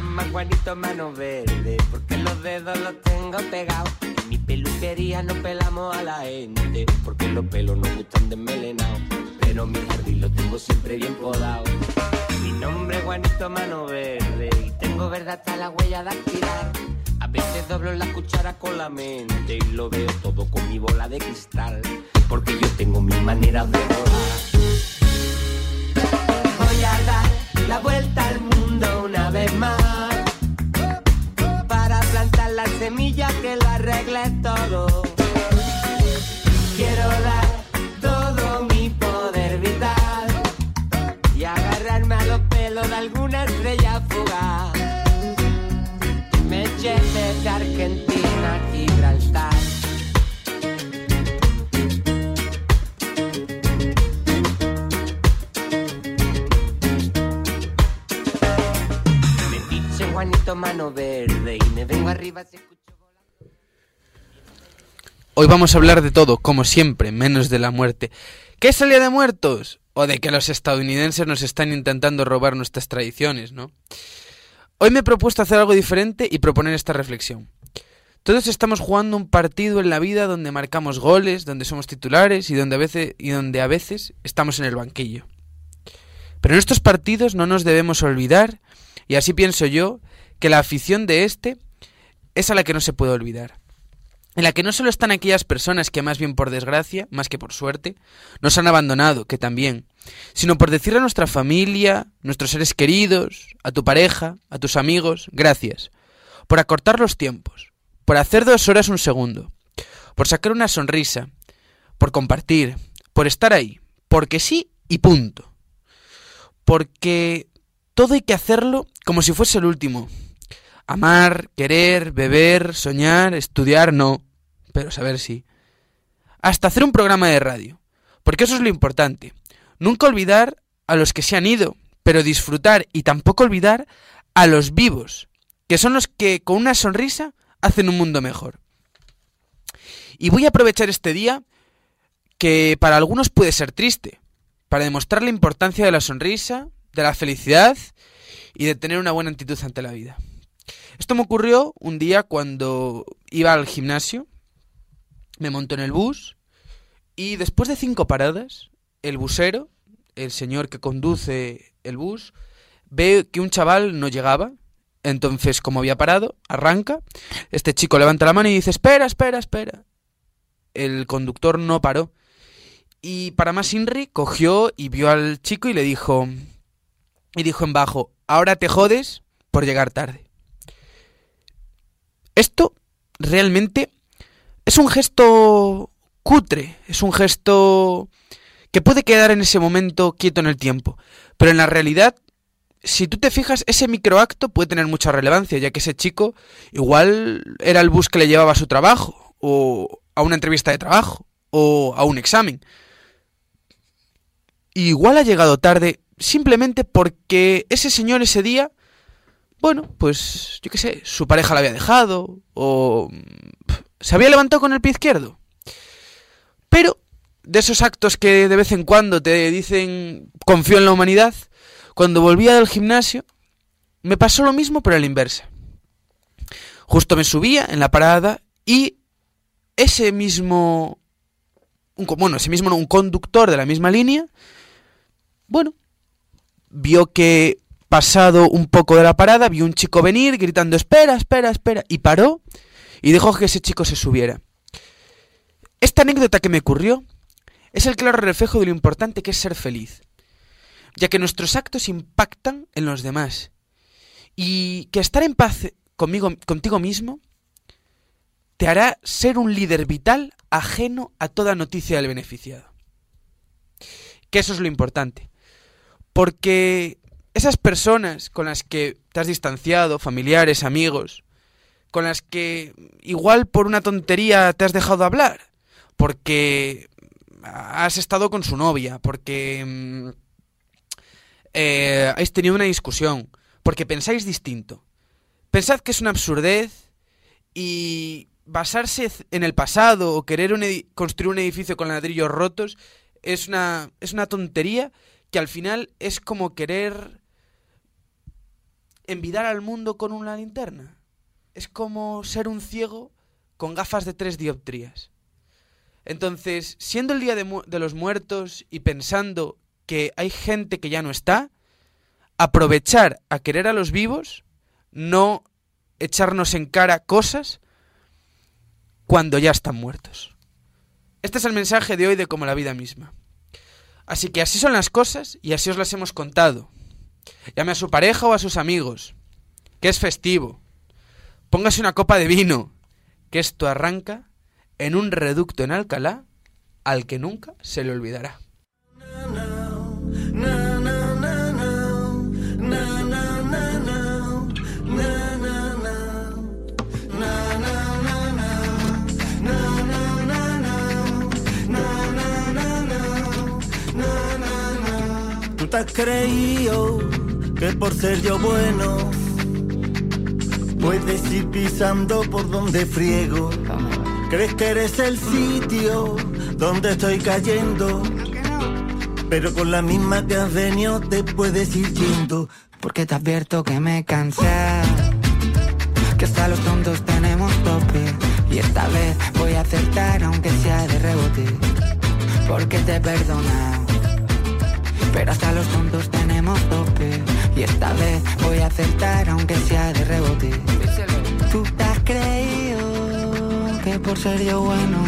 llama Juanito Mano Verde porque los dedos los tengo pegados. En mi peluquería no pelamos a la gente porque los pelos nos gustan desmelenados. Pero mi jardín lo tengo siempre bien podado. Mi nombre es Juanito Mano Verde y tengo verde hasta la huella de dactilar. A veces doblo la cuchara con la mente y lo veo todo con mi bola de cristal. Porque yo tengo mi manera de volar. Voy a dar la vuelta al mundo una vez más. Para plantar la semilla que lo arregle todo. Quiero dar todo mi poder vital y agarrarme a los pelos de alguna estrella fugaz. Me lleve de Argentina mano verde y me arriba escucho. Hoy vamos a hablar de todo, como siempre, menos de la muerte. ¿Qué salía de muertos? O de que los estadounidenses nos están intentando robar nuestras tradiciones, ¿no? Hoy me he propuesto hacer algo diferente y proponer esta reflexión. Todos estamos jugando un partido en la vida donde marcamos goles, donde somos titulares y donde a veces, y donde a veces estamos en el banquillo. Pero en estos partidos no nos debemos olvidar, y así pienso yo, que la afición de este es a la que no se puede olvidar. En la que no solo están aquellas personas que más bien por desgracia, más que por suerte, nos han abandonado, que también, sino por decirle a nuestra familia, nuestros seres queridos, a tu pareja, a tus amigos, gracias, por acortar los tiempos, por hacer dos horas un segundo, por sacar una sonrisa, por compartir, por estar ahí, porque sí y punto. Porque todo hay que hacerlo como si fuese el último. Amar, querer, beber, soñar, estudiar, no, pero saber sí. Hasta hacer un programa de radio, porque eso es lo importante. Nunca olvidar a los que se han ido, pero disfrutar y tampoco olvidar a los vivos, que son los que con una sonrisa hacen un mundo mejor. Y voy a aprovechar este día que para algunos puede ser triste, para demostrar la importancia de la sonrisa, de la felicidad y de tener una buena actitud ante la vida. Esto me ocurrió un día cuando iba al gimnasio, me monto en el bus y después de cinco paradas, el busero, el señor que conduce el bus, ve que un chaval no llegaba. Entonces, como había parado, arranca. Este chico levanta la mano y dice, espera, espera, espera. El conductor no paró. Y para más Inri, cogió y vio al chico y le dijo, y dijo en bajo, ahora te jodes por llegar tarde. Esto realmente es un gesto cutre, es un gesto que puede quedar en ese momento quieto en el tiempo, pero en la realidad, si tú te fijas, ese microacto puede tener mucha relevancia, ya que ese chico igual era el bus que le llevaba a su trabajo, o a una entrevista de trabajo, o a un examen. Igual ha llegado tarde simplemente porque ese señor ese día, bueno, pues yo qué sé, su pareja la había dejado o se había levantado con el pie izquierdo. Pero de esos actos que de vez en cuando te dicen confío en la humanidad, cuando volvía del gimnasio me pasó lo mismo pero a la inversa. Justo me subía en la parada y ese mismo un, bueno, ese mismo un conductor de la misma línea bueno, vio que pasado un poco de la parada, vio un chico venir gritando espera, espera, espera, y paró y dejó que ese chico se subiera. Esta anécdota que me ocurrió es el claro reflejo de lo importante que es ser feliz, ya que nuestros actos impactan en los demás y que estar en paz conmigo, contigo mismo te hará ser un líder vital ajeno a toda noticia del beneficiado. Que eso es lo importante. Porque esas personas con las que te has distanciado, familiares, amigos, con las que igual por una tontería te has dejado hablar, porque has estado con su novia, porque mm, eh, tenido una discusión, porque pensáis distinto. Pensad que es una absurdez y basarse en el pasado o querer construir un edificio con ladrillos rotos es una, es una tontería que al final es como querer envidar al mundo con una linterna. Es como ser un ciego con gafas de tres dioptrías. Entonces, siendo el Día de, los Muertos y pensando que hay gente que ya no está, aprovechar a querer a los vivos, no echarnos en cara cosas cuando ya están muertos. Este es el mensaje de hoy de como la vida misma. Así que así son las cosas y así os las hemos contado. Llame a su pareja o a sus amigos, que es festivo. Póngase una copa de vino, que esto arranca en un reducto en Alcalá al que nunca se le olvidará. ¿Tú te creído que por ser yo bueno puedes ir pisando por donde friego? ¿Crees que eres el sitio donde estoy cayendo? Pero con la misma que has venido te puedes ir yendo. Porque te advierto que me cansé. Que hasta los tontos tenemos tope. Y esta vez voy a acertar aunque sea de rebote. Porque te he perdonado. Pero hasta los tontos tenemos tope. Y esta vez voy a acertar aunque sea de rebote. Tú te has creído que por ser yo bueno,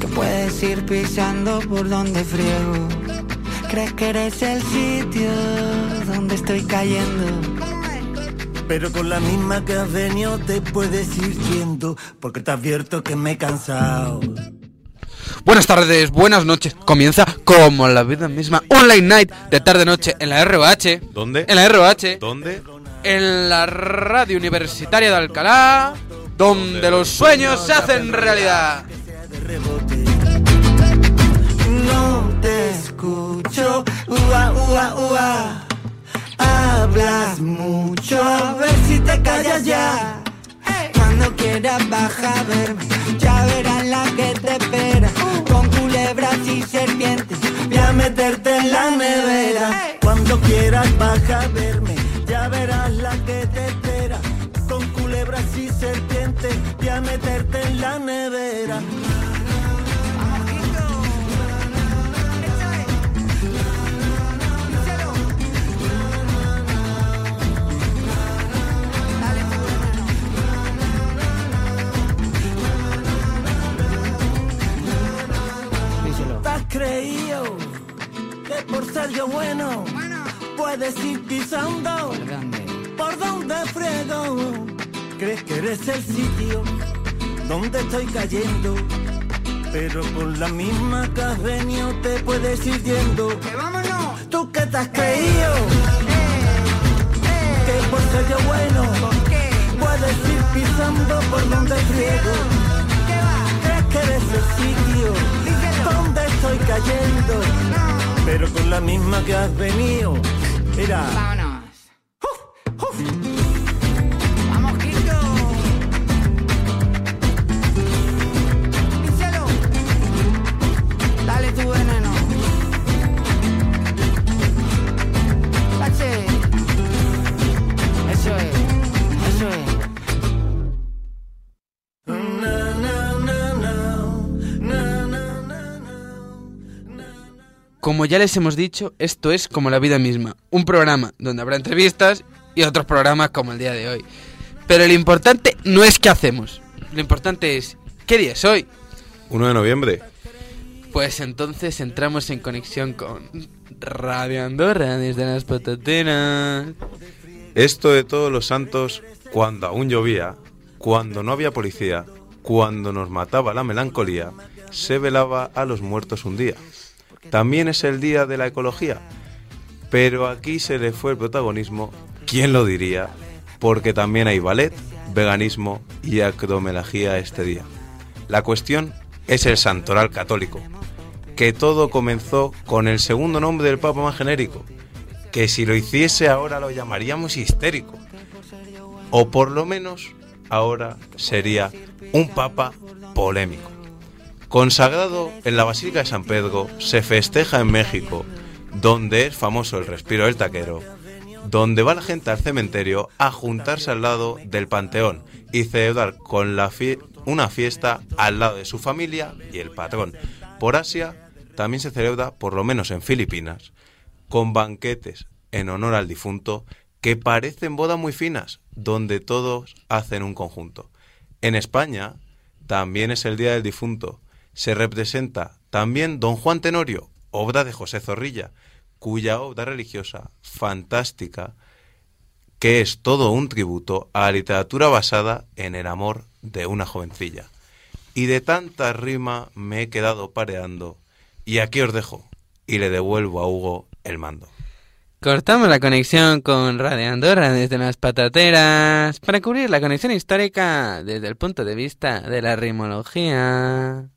que puedes ir pisando por donde friego. Crees que eres el sitio donde estoy cayendo. Pero con la misma que has venido te puedes ir yendo, porque te advierto que me he cansado. Buenas tardes, buenas noches. Comienza como la vida misma Online Night de tarde-noche en la ROH. ¿Dónde? En la ROH. ¿Dónde? En la radio universitaria de Alcalá, donde los sueños se hacen realidad. No te escucho, ua, ua, ua. Hablas mucho, a ver si te callas ya. Cuando quieras baja a verme, ya verás la que te espera. Culebras y serpientes, Voy a meterte en la nevera. Cuando quieras baja a verme, ya verás la que te espera. Con culebras y serpientes, voy a meterte en la nevera. Por bueno puedes ir pisando por donde friego? ¿Crees que eres el sitio donde estoy cayendo? Pero con la misma que has venido te puedes ir yendo. vámonos! ¿Tú qué te has creído? Que por ser yo bueno puedes ir pisando por donde friego. ¿Crees que eres el sitio estoy cayendo? Pero con la misma que has venido. Mira. Como ya les hemos dicho, esto es como la vida misma, un programa donde habrá entrevistas y otros programas como el día de hoy. Pero lo importante no es qué hacemos, lo importante es qué día es hoy. 1 de noviembre. Pues entonces entramos en conexión con Radio Andorra desde las patatinas. Esto de todos los santos, cuando aún llovía, cuando no había policía, cuando nos mataba la melancolía, se velaba a los muertos un día. También es el día de la ecología. Pero aquí se le fue el protagonismo, ¿quién lo diría? Porque también hay ballet, veganismo y acromelagía este día. La cuestión es el santoral católico, que todo comenzó con el segundo nombre del Papa más genérico, que si lo hiciese ahora lo llamaríamos histérico. O por lo menos ahora sería un Papa polémico. Consagrado en la Basílica de San Pedro, se festeja en México, donde es famoso el respiro del taquero, donde va la gente al cementerio a juntarse al lado del panteón y celebrar con la una fiesta al lado de su familia y el patrón. Por Asia también se celebra, por lo menos en Filipinas, con banquetes en honor al difunto que parecen bodas muy finas, donde todos hacen un conjunto. En España también es el Día del Difunto. Se representa también Don Juan Tenorio, obra de José Zorrilla, cuya obra religiosa fantástica, que es todo un tributo a la literatura basada en el amor de una jovencilla. Y de tanta rima me he quedado pareando, y aquí os dejo, y le devuelvo a Hugo el mando. Cortamos la conexión con Radio Andorra desde las patateras para cubrir la conexión histórica desde el punto de vista de la rimología.